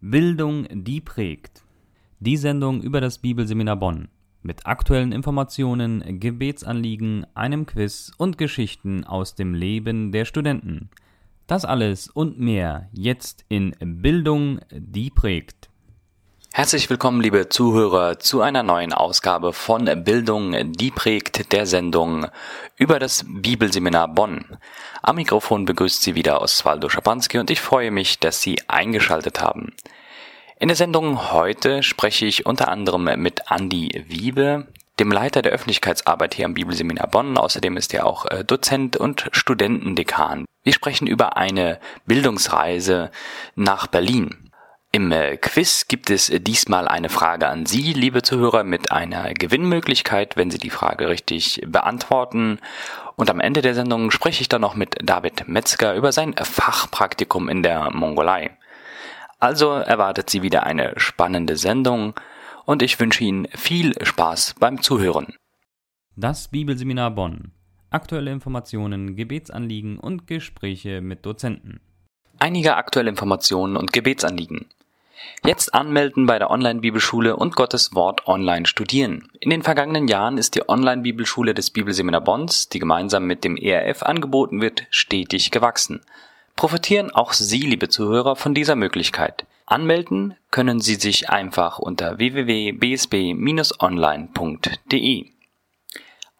Bildung, die prägt. Die Sendung über das Bibelseminar Bonn. Mit aktuellen Informationen, Gebetsanliegen, einem Quiz und Geschichten aus dem Leben der Studenten. Das alles und mehr jetzt in Bildung, die prägt. Herzlich willkommen, liebe Zuhörer, zu einer neuen Ausgabe von Bildung, die prägt der Sendung über das Bibelseminar Bonn. Am Mikrofon begrüßt Sie wieder Oswaldo Schapanski und ich freue mich, dass Sie eingeschaltet haben. In der Sendung heute spreche ich unter anderem mit Andy Wiebe, dem Leiter der Öffentlichkeitsarbeit hier am Bibelseminar Bonn. Außerdem ist er auch äh, Dozent und Studentendekan. Wir sprechen über eine Bildungsreise nach Berlin. Im äh, Quiz gibt es äh, diesmal eine Frage an Sie, liebe Zuhörer, mit einer Gewinnmöglichkeit, wenn Sie die Frage richtig beantworten. Und am Ende der Sendung spreche ich dann noch mit David Metzger über sein Fachpraktikum in der Mongolei. Also erwartet Sie wieder eine spannende Sendung und ich wünsche Ihnen viel Spaß beim Zuhören. Das Bibelseminar Bonn. Aktuelle Informationen, Gebetsanliegen und Gespräche mit Dozenten. Einige aktuelle Informationen und Gebetsanliegen. Jetzt anmelden bei der Online-Bibelschule und Gottes Wort online studieren. In den vergangenen Jahren ist die Online-Bibelschule des Bibelseminar Bonds, die gemeinsam mit dem ERF angeboten wird, stetig gewachsen. Profitieren auch Sie, liebe Zuhörer, von dieser Möglichkeit. Anmelden können Sie sich einfach unter www.bsb-online.de.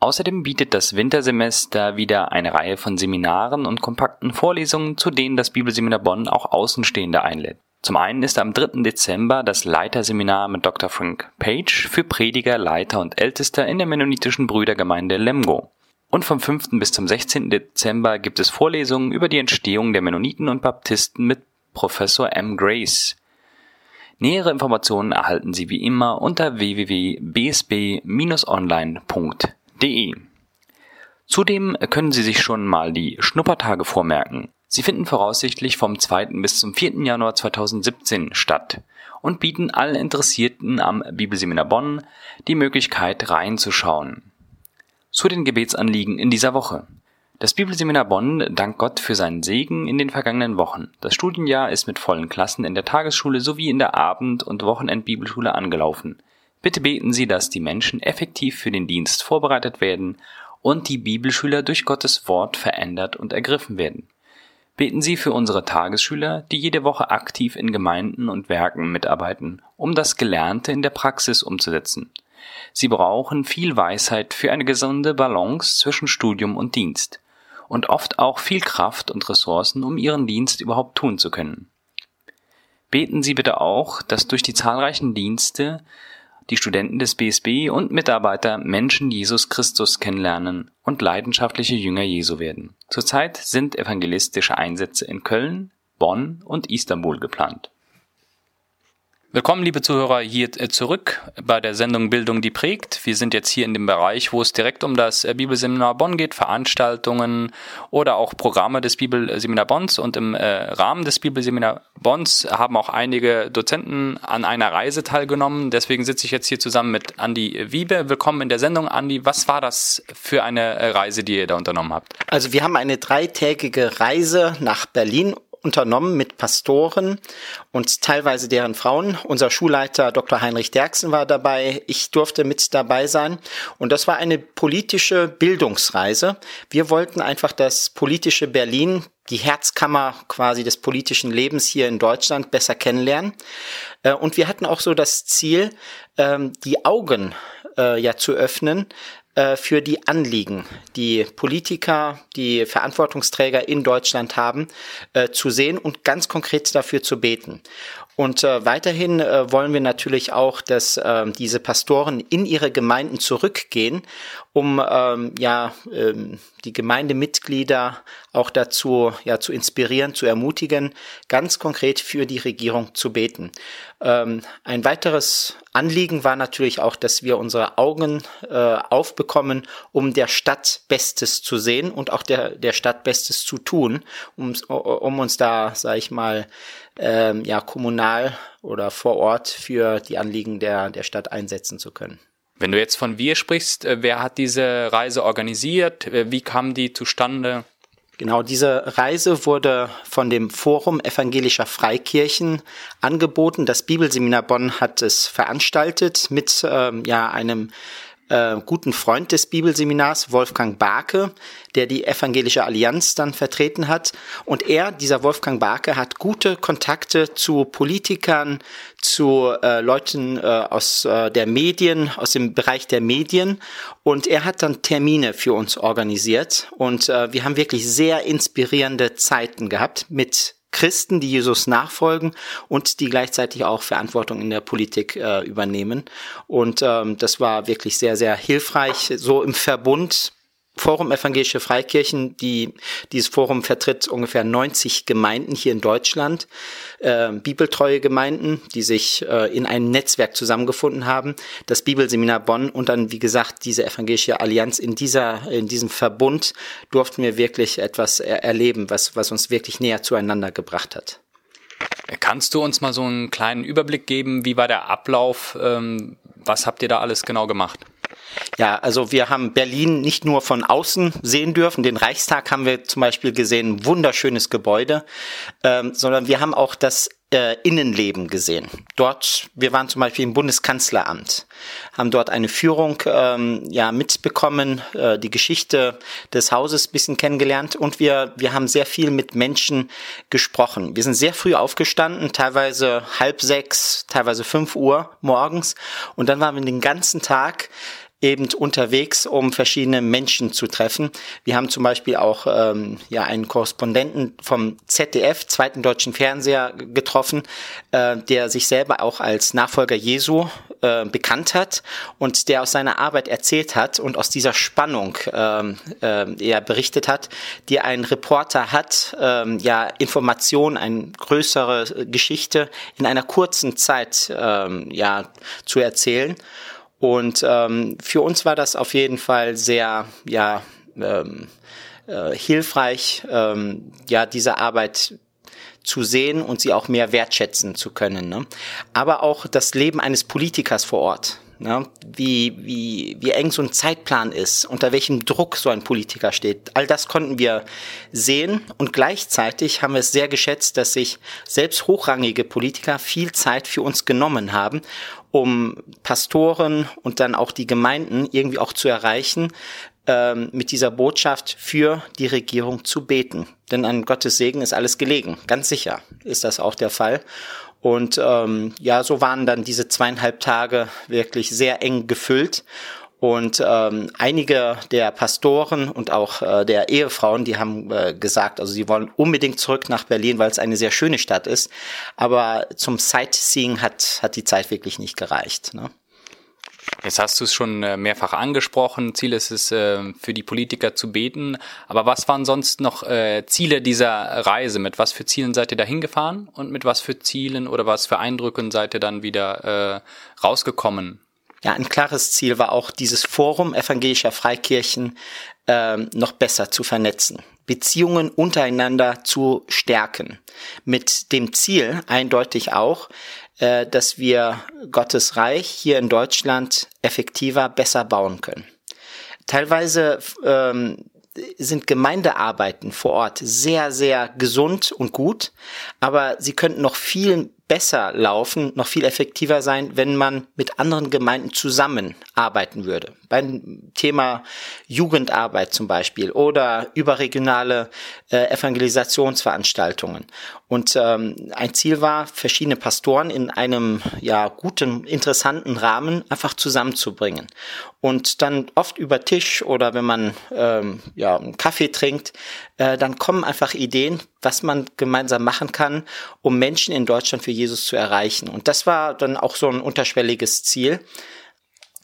Außerdem bietet das Wintersemester wieder eine Reihe von Seminaren und kompakten Vorlesungen, zu denen das Bibelseminar Bonn auch Außenstehende einlädt. Zum einen ist am 3. Dezember das Leiterseminar mit Dr. Frank Page für Prediger, Leiter und Ältester in der mennonitischen Brüdergemeinde Lemgo. Und vom 5. bis zum 16. Dezember gibt es Vorlesungen über die Entstehung der Mennoniten und Baptisten mit Professor M. Grace. Nähere Informationen erhalten Sie wie immer unter www.bsb-online.de. Zudem können Sie sich schon mal die Schnuppertage vormerken. Sie finden voraussichtlich vom 2. bis zum 4. Januar 2017 statt und bieten allen Interessierten am Bibelseminar Bonn die Möglichkeit reinzuschauen. Zu den Gebetsanliegen in dieser Woche. Das Bibelseminar Bonn dankt Gott für seinen Segen in den vergangenen Wochen. Das Studienjahr ist mit vollen Klassen in der Tagesschule sowie in der Abend- und Wochenendbibelschule angelaufen. Bitte beten Sie, dass die Menschen effektiv für den Dienst vorbereitet werden und die Bibelschüler durch Gottes Wort verändert und ergriffen werden. Beten Sie für unsere Tagesschüler, die jede Woche aktiv in Gemeinden und Werken mitarbeiten, um das Gelernte in der Praxis umzusetzen. Sie brauchen viel Weisheit für eine gesunde Balance zwischen Studium und Dienst und oft auch viel Kraft und Ressourcen, um ihren Dienst überhaupt tun zu können. Beten Sie bitte auch, dass durch die zahlreichen Dienste die Studenten des BSB und Mitarbeiter Menschen Jesus Christus kennenlernen und leidenschaftliche Jünger Jesu werden. Zurzeit sind evangelistische Einsätze in Köln, Bonn und Istanbul geplant. Willkommen, liebe Zuhörer, hier äh, zurück bei der Sendung Bildung, die prägt. Wir sind jetzt hier in dem Bereich, wo es direkt um das äh, Bibelseminar Bonn geht, Veranstaltungen oder auch Programme des Bibelseminar Bonns. Und im äh, Rahmen des Bibelseminar Bonns haben auch einige Dozenten an einer Reise teilgenommen. Deswegen sitze ich jetzt hier zusammen mit Andi Wiebe. Willkommen in der Sendung. Andi, was war das für eine Reise, die ihr da unternommen habt? Also wir haben eine dreitägige Reise nach Berlin unternommen mit Pastoren und teilweise deren Frauen. Unser Schulleiter Dr. Heinrich Derksen war dabei. Ich durfte mit dabei sein. Und das war eine politische Bildungsreise. Wir wollten einfach das politische Berlin, die Herzkammer quasi des politischen Lebens hier in Deutschland besser kennenlernen. Äh, und wir hatten auch so das Ziel, ähm, die Augen äh, ja zu öffnen äh, für die Anliegen, die Politiker, die Verantwortungsträger in Deutschland haben, äh, zu sehen und ganz konkret dafür zu beten. Und äh, weiterhin äh, wollen wir natürlich auch, dass äh, diese Pastoren in ihre Gemeinden zurückgehen, um ähm, ja ähm, die Gemeindemitglieder auch dazu ja zu inspirieren, zu ermutigen, ganz konkret für die Regierung zu beten. Ähm, ein weiteres Anliegen war natürlich auch, dass wir unsere Augen äh, aufbekommen, um der Stadt Bestes zu sehen und auch der der Stadt Bestes zu tun, um, um uns da, sage ich mal, ähm, ja, kommunal oder vor Ort für die Anliegen der, der Stadt einsetzen zu können. Wenn du jetzt von wir sprichst, äh, wer hat diese Reise organisiert? Äh, wie kam die zustande? Genau, diese Reise wurde von dem Forum evangelischer Freikirchen angeboten. Das Bibelseminar Bonn hat es veranstaltet mit ähm, ja einem äh, guten Freund des Bibelseminars, Wolfgang Barke, der die Evangelische Allianz dann vertreten hat. Und er, dieser Wolfgang Barke, hat gute Kontakte zu Politikern, zu äh, Leuten äh, aus äh, der Medien, aus dem Bereich der Medien. Und er hat dann Termine für uns organisiert. Und äh, wir haben wirklich sehr inspirierende Zeiten gehabt mit Christen, die Jesus nachfolgen und die gleichzeitig auch Verantwortung in der Politik äh, übernehmen. Und ähm, das war wirklich sehr, sehr hilfreich, so im Verbund Forum Evangelische Freikirchen, die, dieses Forum vertritt ungefähr 90 Gemeinden hier in Deutschland, äh, bibeltreue Gemeinden, die sich äh, in einem Netzwerk zusammengefunden haben. Das Bibelseminar Bonn und dann, wie gesagt, diese Evangelische Allianz. In dieser, in diesem Verbund durften wir wirklich etwas er erleben, was, was uns wirklich näher zueinander gebracht hat. Kannst du uns mal so einen kleinen Überblick geben? Wie war der Ablauf? Ähm, was habt ihr da alles genau gemacht? Ja, also wir haben Berlin nicht nur von außen sehen dürfen, den Reichstag haben wir zum Beispiel gesehen, wunderschönes Gebäude, ähm, sondern wir haben auch das äh, Innenleben gesehen. Dort, wir waren zum Beispiel im Bundeskanzleramt, haben dort eine Führung ähm, ja mitbekommen, äh, die Geschichte des Hauses bisschen kennengelernt. Und wir wir haben sehr viel mit Menschen gesprochen. Wir sind sehr früh aufgestanden, teilweise halb sechs, teilweise fünf Uhr morgens. Und dann waren wir den ganzen Tag eben unterwegs, um verschiedene Menschen zu treffen. Wir haben zum Beispiel auch ähm, ja einen Korrespondenten vom ZDF, zweiten deutschen Fernseher, getroffen, äh, der sich selber auch als Nachfolger Jesu äh, bekannt hat und der aus seiner Arbeit erzählt hat und aus dieser Spannung ähm, äh, er berichtet hat, die ein Reporter hat, ähm, ja Information, eine größere Geschichte in einer kurzen Zeit ähm, ja zu erzählen. Und ähm, für uns war das auf jeden Fall sehr, ja, ähm, äh, hilfreich, ähm, ja, diese Arbeit zu sehen und sie auch mehr wertschätzen zu können. Ne? Aber auch das Leben eines Politikers vor Ort. Ne? Wie, wie, wie eng so ein Zeitplan ist, unter welchem Druck so ein Politiker steht. All das konnten wir sehen und gleichzeitig haben wir es sehr geschätzt, dass sich selbst hochrangige Politiker viel Zeit für uns genommen haben um Pastoren und dann auch die Gemeinden irgendwie auch zu erreichen, ähm, mit dieser Botschaft für die Regierung zu beten. Denn an Gottes Segen ist alles gelegen. Ganz sicher ist das auch der Fall. Und ähm, ja, so waren dann diese zweieinhalb Tage wirklich sehr eng gefüllt. Und ähm, einige der Pastoren und auch äh, der Ehefrauen, die haben äh, gesagt, also sie wollen unbedingt zurück nach Berlin, weil es eine sehr schöne Stadt ist. Aber zum Sightseeing hat, hat die Zeit wirklich nicht gereicht. Ne? Jetzt hast du es schon äh, mehrfach angesprochen. Ziel ist es, äh, für die Politiker zu beten. Aber was waren sonst noch äh, Ziele dieser Reise? Mit was für Zielen seid ihr da hingefahren und mit was für Zielen oder was für Eindrücken seid ihr dann wieder rausgekommen? Ja, ein klares Ziel war auch, dieses Forum evangelischer Freikirchen ähm, noch besser zu vernetzen, Beziehungen untereinander zu stärken. Mit dem Ziel eindeutig auch, äh, dass wir Gottes Reich hier in Deutschland effektiver, besser bauen können. Teilweise ähm, sind Gemeindearbeiten vor Ort sehr, sehr gesund und gut, aber sie könnten noch viel besser laufen, noch viel effektiver sein, wenn man mit anderen Gemeinden zusammenarbeiten würde. Beim Thema Jugendarbeit zum Beispiel oder überregionale äh, Evangelisationsveranstaltungen. Und ähm, ein Ziel war, verschiedene Pastoren in einem ja guten, interessanten Rahmen einfach zusammenzubringen. Und dann oft über Tisch oder wenn man ähm, ja einen Kaffee trinkt, äh, dann kommen einfach Ideen, was man gemeinsam machen kann, um Menschen in Deutschland für Jesus zu erreichen. Und das war dann auch so ein unterschwelliges Ziel,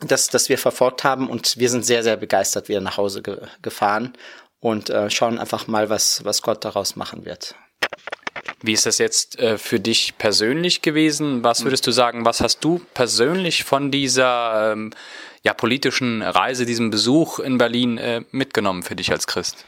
das, das wir verfolgt haben. Und wir sind sehr, sehr begeistert wieder nach Hause ge gefahren und äh, schauen einfach mal, was, was Gott daraus machen wird. Wie ist das jetzt äh, für dich persönlich gewesen? Was würdest du sagen, was hast du persönlich von dieser ähm, ja, politischen Reise, diesem Besuch in Berlin äh, mitgenommen für dich als Christ?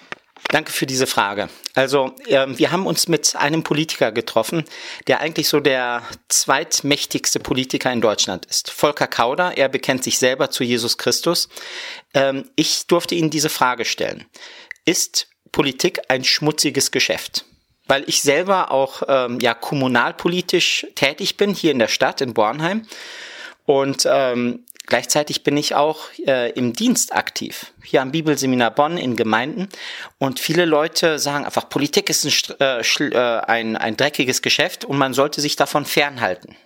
Danke für diese Frage. Also äh, wir haben uns mit einem Politiker getroffen, der eigentlich so der zweitmächtigste Politiker in Deutschland ist. Volker Kauder, er bekennt sich selber zu Jesus Christus. Ähm, ich durfte Ihnen diese Frage stellen. Ist Politik ein schmutziges Geschäft. Weil ich selber auch ähm, ja kommunalpolitisch tätig bin hier in der Stadt in Bornheim und ähm, Gleichzeitig bin ich auch äh, im Dienst aktiv, hier am Bibelseminar Bonn in Gemeinden. Und viele Leute sagen einfach, Politik ist ein, äh, äh, ein, ein dreckiges Geschäft und man sollte sich davon fernhalten.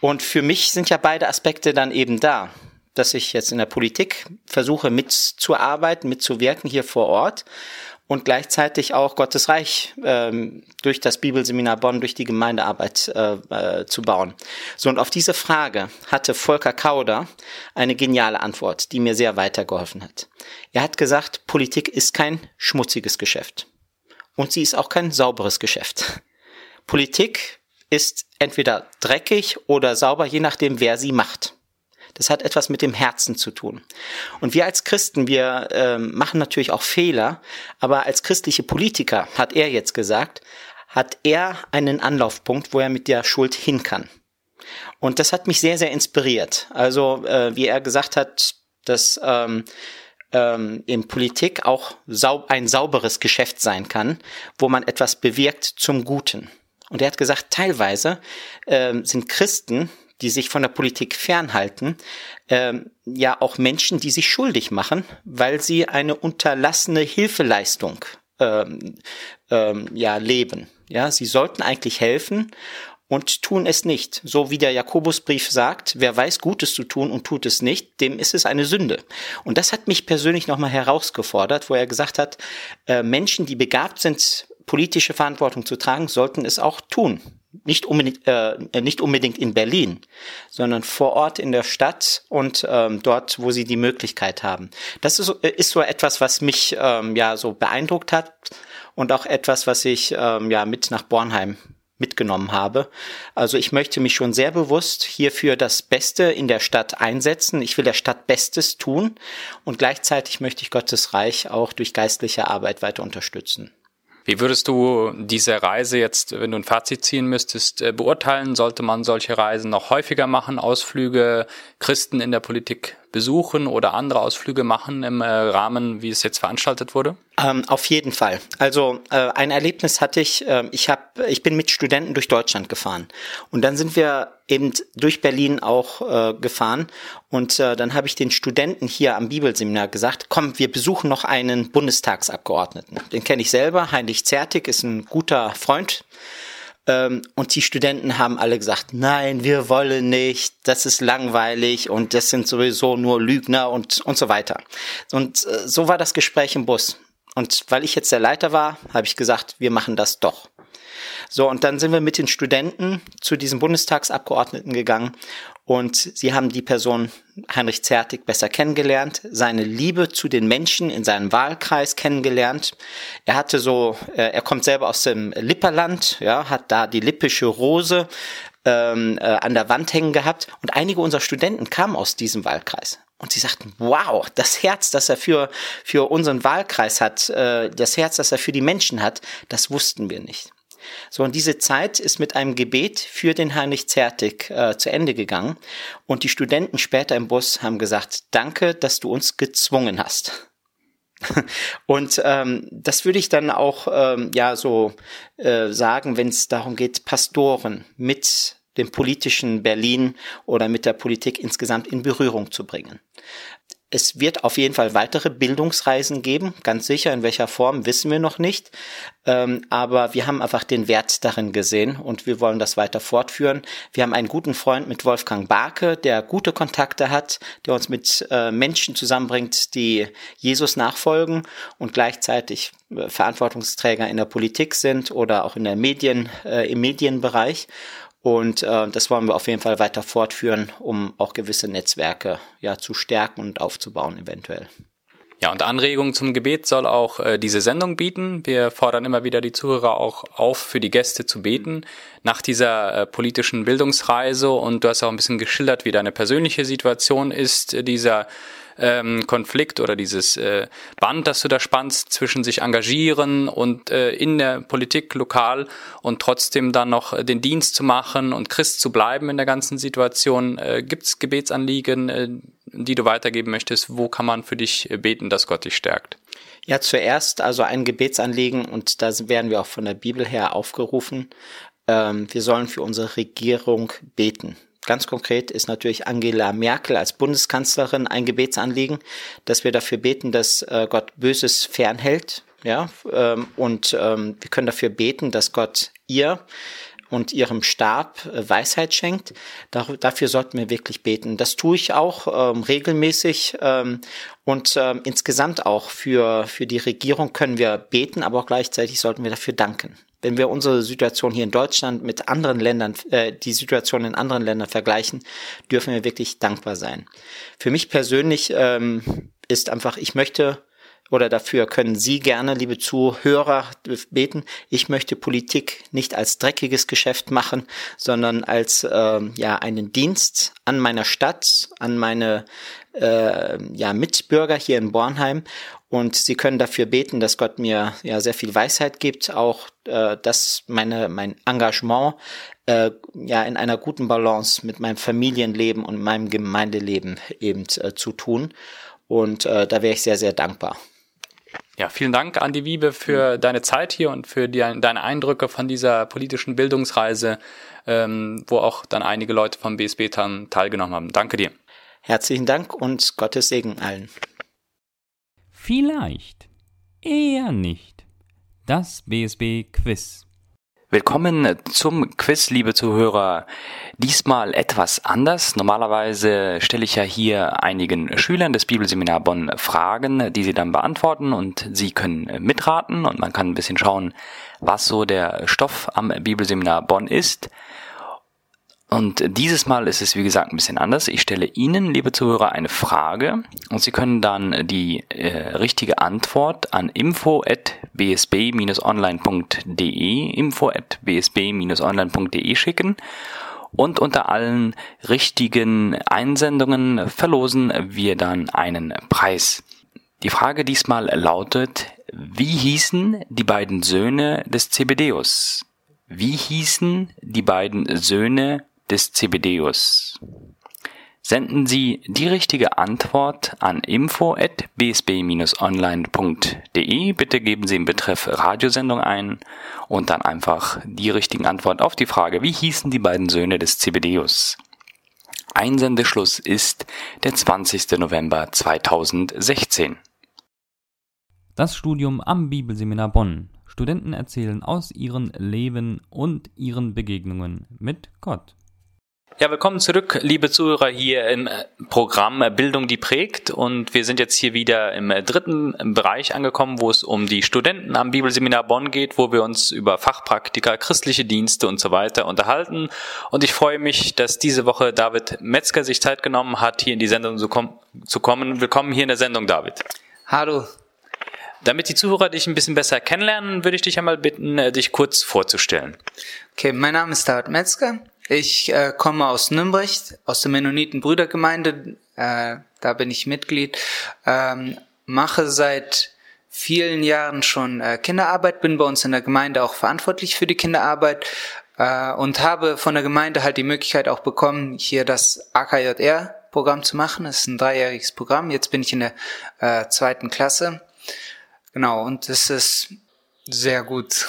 Und für mich sind ja beide Aspekte dann eben da, dass ich jetzt in der Politik versuche mitzuarbeiten, mitzuwirken hier vor Ort und gleichzeitig auch Gottes Reich ähm, durch das Bibelseminar Bonn, durch die Gemeindearbeit äh, äh, zu bauen. So, und auf diese Frage hatte Volker Kauder eine geniale Antwort, die mir sehr weitergeholfen hat. Er hat gesagt, Politik ist kein schmutziges Geschäft. Und sie ist auch kein sauberes Geschäft. Politik ist entweder dreckig oder sauber, je nachdem, wer sie macht. Das hat etwas mit dem Herzen zu tun. Und wir als Christen, wir äh, machen natürlich auch Fehler, aber als christliche Politiker, hat er jetzt gesagt, hat er einen Anlaufpunkt, wo er mit der Schuld hin kann. Und das hat mich sehr, sehr inspiriert. Also, äh, wie er gesagt hat, dass ähm, ähm, in Politik auch saub ein sauberes Geschäft sein kann, wo man etwas bewirkt zum Guten. Und er hat gesagt, teilweise ähm, sind Christen die sich von der Politik fernhalten, ähm, ja auch Menschen, die sich schuldig machen, weil sie eine unterlassene Hilfeleistung ähm, ähm, ja leben. Ja, sie sollten eigentlich helfen und tun es nicht. So wie der Jakobusbrief sagt, wer weiß Gutes zu tun und tut es nicht, dem ist es eine Sünde. Und das hat mich persönlich nochmal herausgefordert, wo er gesagt hat, äh, Menschen, die begabt sind, politische Verantwortung zu tragen, sollten es auch tun nicht unbedingt, äh, nicht unbedingt in Berlin, sondern vor Ort in der Stadt und ähm, dort, wo sie die Möglichkeit haben. Das ist, ist so etwas, was mich ähm, ja so beeindruckt hat und auch etwas, was ich ähm, ja mit nach Bornheim mitgenommen habe. Also ich möchte mich schon sehr bewusst hierfür das Beste in der Stadt einsetzen. Ich will der Stadt Bestes tun und gleichzeitig möchte ich Gottes Reich auch durch geistliche Arbeit weiter unterstützen. Wie würdest du diese Reise jetzt, wenn du ein Fazit ziehen müsstest, äh, beurteilen? Sollte man solche Reisen noch häufiger machen, Ausflüge, Christen in der Politik besuchen oder andere Ausflüge machen im äh, Rahmen, wie es jetzt veranstaltet wurde? Ähm, auf jeden Fall. Also äh, ein Erlebnis hatte ich. Äh, ich habe, ich bin mit Studenten durch Deutschland gefahren und dann sind wir eben durch Berlin auch äh, gefahren und äh, dann habe ich den Studenten hier am Bibelseminar gesagt: Komm, wir besuchen noch einen Bundestagsabgeordneten. Den kenne ich selber. Heinrich Zertig ist ein guter Freund und die Studenten haben alle gesagt, nein, wir wollen nicht, das ist langweilig und das sind sowieso nur Lügner und, und so weiter. Und äh, so war das Gespräch im Bus. Und weil ich jetzt der Leiter war, habe ich gesagt, wir machen das doch. So, und dann sind wir mit den Studenten zu diesem Bundestagsabgeordneten gegangen und sie haben die Person Heinrich Zertig besser kennengelernt, seine Liebe zu den Menschen in seinem Wahlkreis kennengelernt. Er hatte so, äh, er kommt selber aus dem Lipperland, ja, hat da die lippische Rose ähm, äh, an der Wand hängen gehabt und einige unserer Studenten kamen aus diesem Wahlkreis. Und sie sagten, wow, das Herz, das er für, für unseren Wahlkreis hat, äh, das Herz, das er für die Menschen hat, das wussten wir nicht. So, und diese Zeit ist mit einem Gebet für den Heinrich Zertig äh, zu Ende gegangen. Und die Studenten später im Bus haben gesagt, danke, dass du uns gezwungen hast. und ähm, das würde ich dann auch ähm, ja so äh, sagen, wenn es darum geht, Pastoren mit dem politischen Berlin oder mit der Politik insgesamt in Berührung zu bringen. Es wird auf jeden Fall weitere Bildungsreisen geben, ganz sicher, in welcher Form wissen wir noch nicht. Ähm, aber wir haben einfach den Wert darin gesehen und wir wollen das weiter fortführen. Wir haben einen guten Freund mit Wolfgang Barke, der gute Kontakte hat, der uns mit äh, Menschen zusammenbringt, die Jesus nachfolgen und gleichzeitig äh, Verantwortungsträger in der Politik sind oder auch in der Medien, äh, im Medienbereich. Und äh, das wollen wir auf jeden Fall weiter fortführen, um auch gewisse Netzwerke ja zu stärken und aufzubauen eventuell. Ja, und Anregungen zum Gebet soll auch äh, diese Sendung bieten. Wir fordern immer wieder die Zuhörer auch auf, für die Gäste zu beten nach dieser äh, politischen Bildungsreise. Und du hast auch ein bisschen geschildert, wie deine persönliche Situation ist, äh, dieser ähm, Konflikt oder dieses äh, Band, das du da spannst zwischen sich engagieren und äh, in der Politik lokal und trotzdem dann noch den Dienst zu machen und Christ zu bleiben in der ganzen Situation. Äh, Gibt es Gebetsanliegen, äh, die du weitergeben möchtest? Wo kann man für dich beten, dass Gott dich stärkt? Ja, zuerst also ein Gebetsanliegen und da werden wir auch von der Bibel her aufgerufen. Ähm, wir sollen für unsere Regierung beten. Ganz konkret ist natürlich Angela Merkel als Bundeskanzlerin ein Gebetsanliegen, dass wir dafür beten, dass äh, Gott Böses fernhält. Ja, ähm, und ähm, wir können dafür beten, dass Gott ihr und ihrem Stab äh, Weisheit schenkt. dafür sollten wir wirklich beten. Das tue ich auch ähm, regelmäßig und insgesamt auch für, für die Regierung können wir beten, aber auch gleichzeitig sollten wir dafür danken. Wenn wir unsere Situation hier in Deutschland mit anderen Ländern, äh, die Situation in anderen Ländern vergleichen, dürfen wir wirklich dankbar sein. Für mich persönlich ähm, ist einfach, ich möchte oder dafür können Sie gerne, liebe Zuhörer, beten. Ich möchte Politik nicht als dreckiges Geschäft machen, sondern als äh, ja einen Dienst an meiner Stadt, an meine äh, ja Mitbürger hier in Bornheim. Und Sie können dafür beten, dass Gott mir ja sehr viel Weisheit gibt, auch äh, dass meine mein Engagement äh, ja in einer guten Balance mit meinem Familienleben und meinem Gemeindeleben eben äh, zu tun. Und äh, da wäre ich sehr, sehr dankbar. Ja, vielen Dank, Andi Wiebe, für deine Zeit hier und für die, deine Eindrücke von dieser politischen Bildungsreise, ähm, wo auch dann einige Leute vom BSB dann teilgenommen haben. Danke dir. Herzlichen Dank und Gottes Segen allen. Vielleicht, eher nicht. Das BSB Quiz. Willkommen zum Quiz, liebe Zuhörer. Diesmal etwas anders. Normalerweise stelle ich ja hier einigen Schülern des Bibelseminar Bonn Fragen, die sie dann beantworten und sie können mitraten und man kann ein bisschen schauen, was so der Stoff am Bibelseminar Bonn ist. Und dieses Mal ist es, wie gesagt, ein bisschen anders. Ich stelle Ihnen, liebe Zuhörer, eine Frage und Sie können dann die äh, richtige Antwort an info.bsb-online.de info.bsb-online.de schicken und unter allen richtigen Einsendungen verlosen wir dann einen Preis. Die Frage diesmal lautet, wie hießen die beiden Söhne des Zebedeus? Wie hießen die beiden Söhne des Zebedeus. Senden Sie die richtige Antwort an info@bsb-online.de. Bitte geben Sie im Betreff Radiosendung ein und dann einfach die richtigen Antwort auf die Frage, wie hießen die beiden Söhne des Zebedeus? Einsendeschluss ist der 20. November 2016. Das Studium am Bibelseminar Bonn. Studenten erzählen aus ihrem Leben und ihren Begegnungen mit Gott. Ja, willkommen zurück, liebe Zuhörer, hier im äh, Programm äh, Bildung, die prägt. Und wir sind jetzt hier wieder im äh, dritten Bereich angekommen, wo es um die Studenten am Bibelseminar Bonn geht, wo wir uns über Fachpraktika, christliche Dienste und so weiter unterhalten. Und ich freue mich, dass diese Woche David Metzger sich Zeit genommen hat, hier in die Sendung zu, kom zu kommen. Willkommen hier in der Sendung, David. Hallo. Damit die Zuhörer dich ein bisschen besser kennenlernen, würde ich dich einmal bitten, dich kurz vorzustellen. Okay, mein Name ist David Metzger. Ich äh, komme aus Nürnberg, aus der Mennoniten-Brüdergemeinde. Äh, da bin ich Mitglied. Ähm, mache seit vielen Jahren schon äh, Kinderarbeit, bin bei uns in der Gemeinde auch verantwortlich für die Kinderarbeit äh, und habe von der Gemeinde halt die Möglichkeit auch bekommen, hier das AKJR-Programm zu machen. Das ist ein dreijähriges Programm. Jetzt bin ich in der äh, zweiten Klasse. Genau, und es ist sehr gut.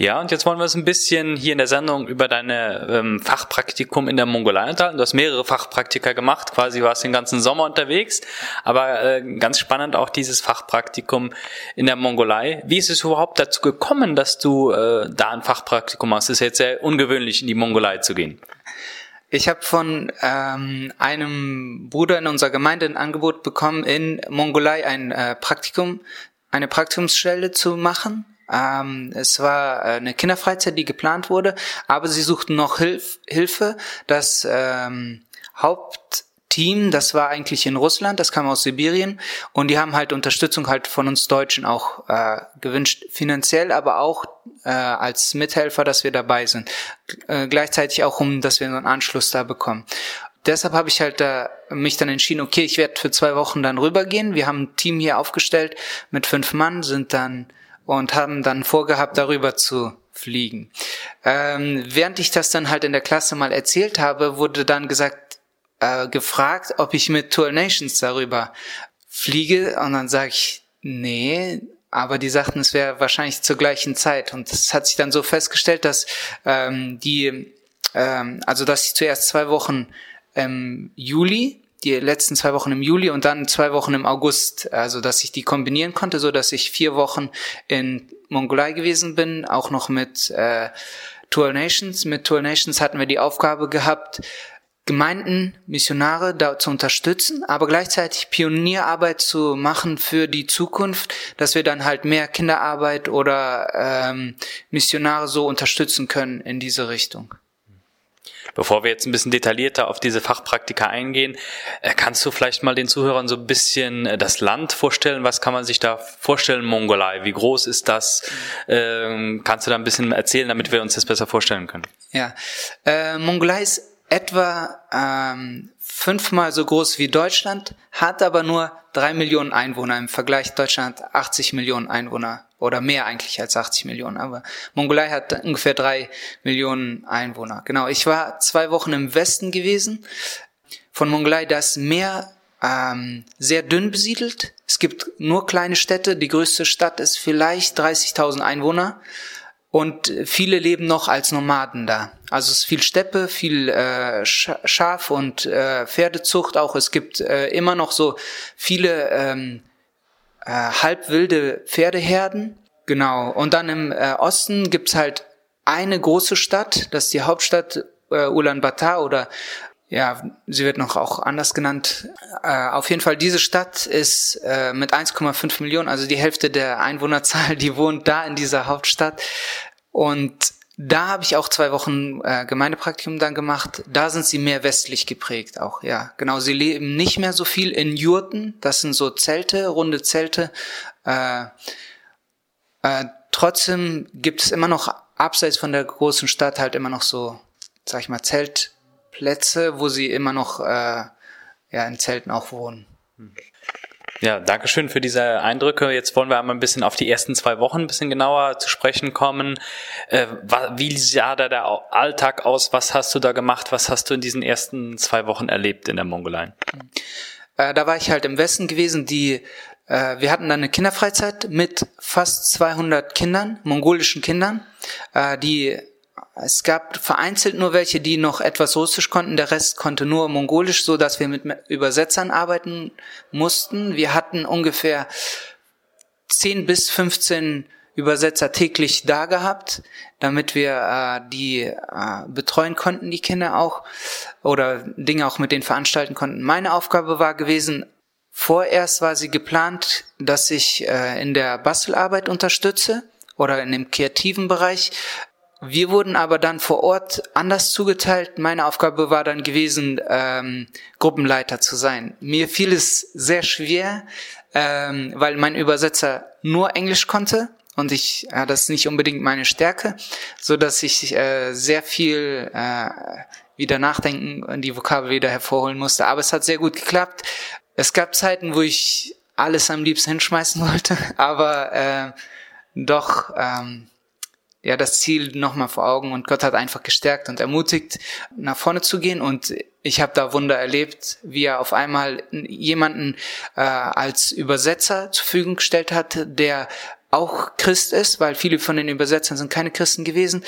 Ja, und jetzt wollen wir uns ein bisschen hier in der Sendung über deine ähm, Fachpraktikum in der Mongolei unterhalten. Du hast mehrere Fachpraktika gemacht, quasi warst den ganzen Sommer unterwegs, aber äh, ganz spannend auch dieses Fachpraktikum in der Mongolei. Wie ist es überhaupt dazu gekommen, dass du äh, da ein Fachpraktikum machst? Es ist jetzt sehr ungewöhnlich, in die Mongolei zu gehen. Ich habe von ähm, einem Bruder in unserer Gemeinde ein Angebot bekommen, in Mongolei ein äh, Praktikum, eine Praktikumsstelle zu machen ähm, es war äh, eine Kinderfreizeit, die geplant wurde, aber sie suchten noch Hilf Hilfe. Das ähm, Hauptteam, das war eigentlich in Russland, das kam aus Sibirien und die haben halt Unterstützung halt von uns Deutschen auch äh, gewünscht, finanziell, aber auch äh, als Mithelfer, dass wir dabei sind. Äh, gleichzeitig auch, um, dass wir einen Anschluss da bekommen deshalb habe ich halt da mich dann entschieden, okay, ich werde für zwei Wochen dann rübergehen. Wir haben ein Team hier aufgestellt mit fünf Mann, sind dann und haben dann vorgehabt, darüber zu fliegen. Ähm, während ich das dann halt in der Klasse mal erzählt habe, wurde dann gesagt, äh, gefragt, ob ich mit Tour Nations darüber fliege. Und dann sage ich, Nee, aber die sagten, es wäre wahrscheinlich zur gleichen Zeit. Und es hat sich dann so festgestellt, dass ähm, die, ähm, also dass ich zuerst zwei Wochen im Juli, die letzten zwei Wochen im Juli und dann zwei Wochen im August, also dass ich die kombinieren konnte, so dass ich vier Wochen in Mongolei gewesen bin, auch noch mit äh, Tour Nations. Mit Tour Nations hatten wir die Aufgabe gehabt, Gemeinden, Missionare da zu unterstützen, aber gleichzeitig Pionierarbeit zu machen für die Zukunft, dass wir dann halt mehr Kinderarbeit oder ähm, Missionare so unterstützen können in diese Richtung. Bevor wir jetzt ein bisschen detaillierter auf diese Fachpraktika eingehen, äh, kannst du vielleicht mal den Zuhörern so ein bisschen äh, das Land vorstellen? Was kann man sich da vorstellen, Mongolei? Wie groß ist das? Ähm, kannst du da ein bisschen erzählen, damit wir uns das besser vorstellen können? Ja, äh, Mongolei ist etwa ähm, fünfmal so groß wie Deutschland, hat aber nur drei Millionen Einwohner. Im Vergleich Deutschland 80 Millionen Einwohner oder mehr eigentlich als 80 Millionen. Aber Mongolei hat ungefähr drei Millionen Einwohner. Genau. Ich war zwei Wochen im Westen gewesen von Mongolei. Das Meer ähm, sehr dünn besiedelt. Es gibt nur kleine Städte. Die größte Stadt ist vielleicht 30.000 Einwohner. Und viele leben noch als Nomaden da. Also es ist viel Steppe, viel äh, Schaf- und äh, Pferdezucht auch. Es gibt äh, immer noch so viele ähm, äh, halbwilde Pferdeherden. Genau. Und dann im äh, Osten gibt's halt eine große Stadt, das ist die Hauptstadt äh, Ulaanbaatar oder ja, sie wird noch auch anders genannt. Äh, auf jeden Fall, diese Stadt ist äh, mit 1,5 Millionen, also die Hälfte der Einwohnerzahl, die wohnt da in dieser Hauptstadt. Und da habe ich auch zwei Wochen äh, Gemeindepraktikum dann gemacht. Da sind sie mehr westlich geprägt auch, ja. Genau, sie leben nicht mehr so viel in Jurten. Das sind so Zelte, runde Zelte. Äh, äh, trotzdem gibt es immer noch abseits von der großen Stadt halt immer noch so, sag ich mal, Zelt Plätze, wo sie immer noch äh, ja, in Zelten auch wohnen. Ja, danke schön für diese Eindrücke. Jetzt wollen wir einmal ein bisschen auf die ersten zwei Wochen ein bisschen genauer zu sprechen kommen. Äh, wie sah da der Alltag aus? Was hast du da gemacht? Was hast du in diesen ersten zwei Wochen erlebt in der Mongolei? Äh, da war ich halt im Westen gewesen. Die, äh, wir hatten dann eine Kinderfreizeit mit fast 200 Kindern, mongolischen Kindern, die es gab vereinzelt nur welche, die noch etwas Russisch konnten, der Rest konnte nur Mongolisch, so dass wir mit Übersetzern arbeiten mussten. Wir hatten ungefähr 10 bis 15 Übersetzer täglich da gehabt, damit wir äh, die äh, betreuen konnten, die Kinder auch, oder Dinge auch mit denen veranstalten konnten. Meine Aufgabe war gewesen, vorerst war sie geplant, dass ich äh, in der Bastelarbeit unterstütze oder in dem kreativen Bereich. Wir wurden aber dann vor Ort anders zugeteilt. Meine Aufgabe war dann gewesen, ähm, Gruppenleiter zu sein. Mir fiel es sehr schwer, ähm, weil mein Übersetzer nur Englisch konnte und ich, ja, das ist nicht unbedingt meine Stärke, so dass ich äh, sehr viel äh, wieder nachdenken und die Vokabel wieder hervorholen musste. Aber es hat sehr gut geklappt. Es gab Zeiten, wo ich alles am liebsten hinschmeißen wollte, aber äh, doch ähm, ja das Ziel nochmal vor Augen und Gott hat einfach gestärkt und ermutigt, nach vorne zu gehen und ich habe da Wunder erlebt, wie er auf einmal jemanden äh, als Übersetzer zur Verfügung gestellt hat, der auch Christ ist, weil viele von den Übersetzern sind keine Christen gewesen.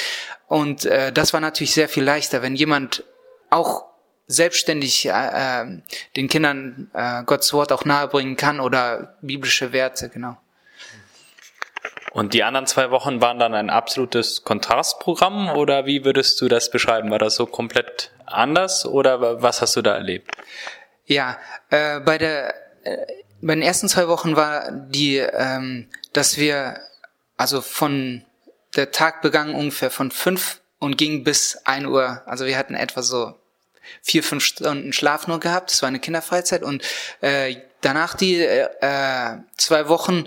Und äh, das war natürlich sehr viel leichter, wenn jemand auch selbstständig äh, äh den Kindern äh, Gottes Wort auch nahebringen kann oder biblische Werte, genau. Und die anderen zwei Wochen waren dann ein absolutes Kontrastprogramm oder wie würdest du das beschreiben? War das so komplett anders oder was hast du da erlebt? Ja, äh, bei der äh, bei den ersten zwei Wochen war die, ähm, dass wir also von der Tag begann ungefähr von fünf und ging bis ein Uhr. Also wir hatten etwa so vier, fünf Stunden Schlaf nur gehabt. Das war eine Kinderfreizeit und äh, danach die äh, zwei Wochen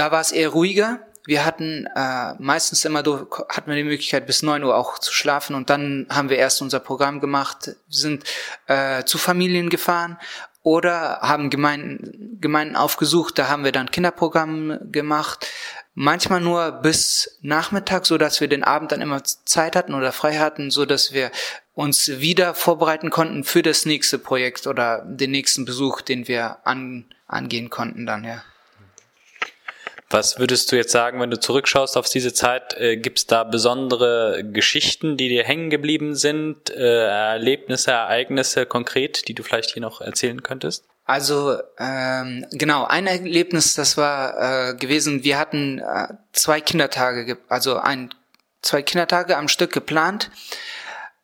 da war es eher ruhiger. Wir hatten äh, meistens immer hatten wir die Möglichkeit bis neun Uhr auch zu schlafen und dann haben wir erst unser Programm gemacht, sind äh, zu Familien gefahren oder haben Gemeinden, Gemeinden aufgesucht, da haben wir dann Kinderprogramm gemacht. Manchmal nur bis Nachmittag, so dass wir den Abend dann immer Zeit hatten oder frei hatten, so dass wir uns wieder vorbereiten konnten für das nächste Projekt oder den nächsten Besuch, den wir an, angehen konnten dann, ja. Was würdest du jetzt sagen, wenn du zurückschaust auf diese Zeit? Äh, Gibt es da besondere Geschichten, die dir hängen geblieben sind? Äh, Erlebnisse, Ereignisse konkret, die du vielleicht hier noch erzählen könntest? Also ähm, genau, ein Erlebnis, das war äh, gewesen, wir hatten äh, zwei Kindertage, also ein, zwei Kindertage am Stück geplant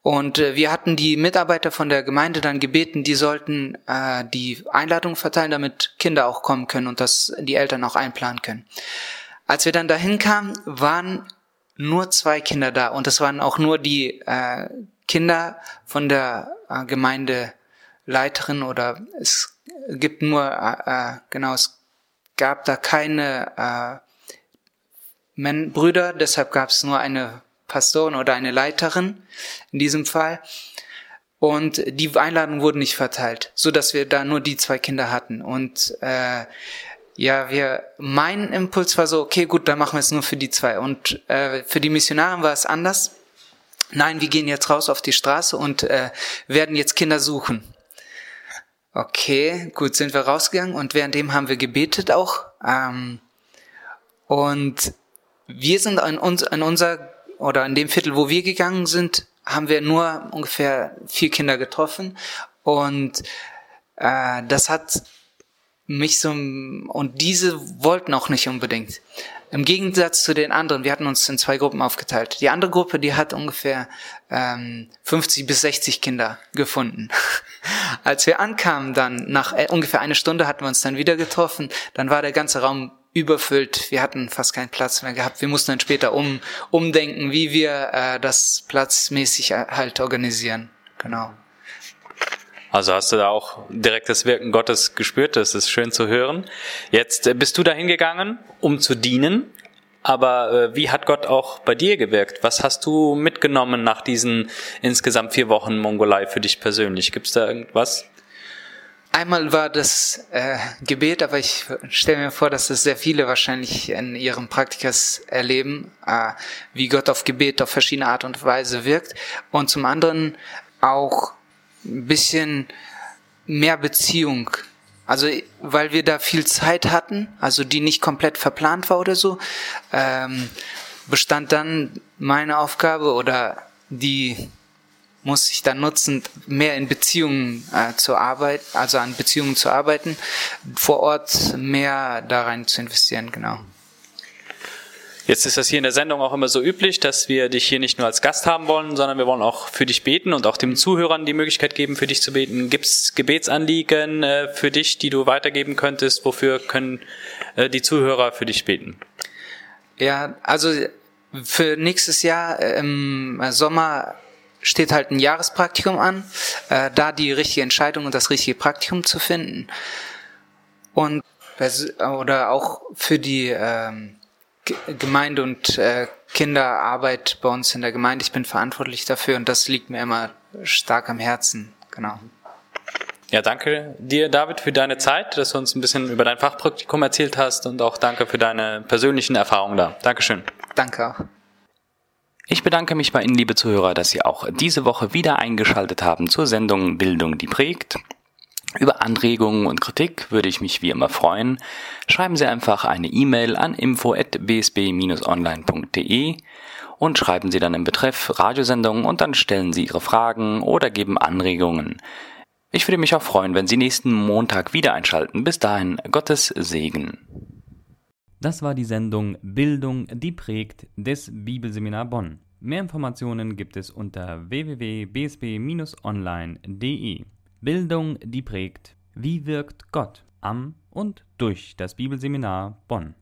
und äh, wir hatten die Mitarbeiter von der Gemeinde dann gebeten, die sollten äh, die Einladung verteilen, damit Kinder auch kommen können und das die Eltern auch einplanen können. Als wir dann dahin kamen, waren nur zwei Kinder da und das waren auch nur die äh, Kinder von der äh, Gemeindeleiterin oder es gibt nur äh, äh genau es gab da keine äh, Brüder, deshalb gab es nur eine Pastorin oder eine Leiterin in diesem Fall. Und die Einladung wurde nicht verteilt, so dass wir da nur die zwei Kinder hatten. Und äh, ja, wir mein Impuls war so, okay, gut, dann machen wir es nur für die zwei. Und äh, für die Missionaren war es anders. Nein, wir gehen jetzt raus auf die Straße und äh, werden jetzt Kinder suchen. Okay, gut, sind wir rausgegangen und währenddem haben wir gebetet auch. Ähm, und wir sind an, uns, an unser oder in dem Viertel, wo wir gegangen sind, haben wir nur ungefähr vier Kinder getroffen und äh, das hat mich so und diese wollten auch nicht unbedingt. Im Gegensatz zu den anderen, wir hatten uns in zwei Gruppen aufgeteilt. Die andere Gruppe, die hat ungefähr ähm, 50 bis 60 Kinder gefunden. Als wir ankamen, dann nach äh, ungefähr eine Stunde hatten wir uns dann wieder getroffen, dann war der ganze Raum überfüllt. Wir hatten fast keinen Platz mehr gehabt. Wir mussten dann später um, umdenken, wie wir äh, das platzmäßig äh, halt organisieren. Genau. Also hast du da auch direkt das Wirken Gottes gespürt. Das ist schön zu hören. Jetzt äh, bist du dahin gegangen, um zu dienen. Aber äh, wie hat Gott auch bei dir gewirkt? Was hast du mitgenommen nach diesen insgesamt vier Wochen Mongolei für dich persönlich? Gibt es da irgendwas? Einmal war das äh, Gebet, aber ich stelle mir vor, dass das sehr viele wahrscheinlich in ihrem Praktikas erleben, äh, wie Gott auf Gebet auf verschiedene Art und Weise wirkt. Und zum anderen auch ein bisschen mehr Beziehung. Also weil wir da viel Zeit hatten, also die nicht komplett verplant war oder so, ähm, bestand dann meine Aufgabe oder die muss ich dann nutzen, mehr in Beziehungen äh, zu arbeiten, also an Beziehungen zu arbeiten, vor Ort mehr da rein zu investieren, genau. Jetzt ist das hier in der Sendung auch immer so üblich, dass wir dich hier nicht nur als Gast haben wollen, sondern wir wollen auch für dich beten und auch den Zuhörern die Möglichkeit geben, für dich zu beten. Gibt es Gebetsanliegen äh, für dich, die du weitergeben könntest? Wofür können äh, die Zuhörer für dich beten? Ja, also für nächstes Jahr äh, im Sommer steht halt ein Jahrespraktikum an, äh, da die richtige Entscheidung und das richtige Praktikum zu finden. Und oder auch für die ähm, Gemeinde und äh, Kinderarbeit bei uns in der Gemeinde. Ich bin verantwortlich dafür und das liegt mir immer stark am Herzen. Genau. Ja, danke dir, David, für deine Zeit, dass du uns ein bisschen über dein Fachpraktikum erzählt hast und auch danke für deine persönlichen Erfahrungen da. Dankeschön. Danke auch. Ich bedanke mich bei Ihnen, liebe Zuhörer, dass Sie auch diese Woche wieder eingeschaltet haben zur Sendung Bildung, die prägt. Über Anregungen und Kritik würde ich mich wie immer freuen. Schreiben Sie einfach eine E-Mail an info@bsb-online.de und schreiben Sie dann im Betreff Radiosendung und dann stellen Sie Ihre Fragen oder geben Anregungen. Ich würde mich auch freuen, wenn Sie nächsten Montag wieder einschalten. Bis dahin, Gottes Segen. Das war die Sendung Bildung, die prägt des Bibelseminar Bonn. Mehr Informationen gibt es unter www.bsb-online.de. Bildung, die prägt. Wie wirkt Gott am und durch das Bibelseminar Bonn?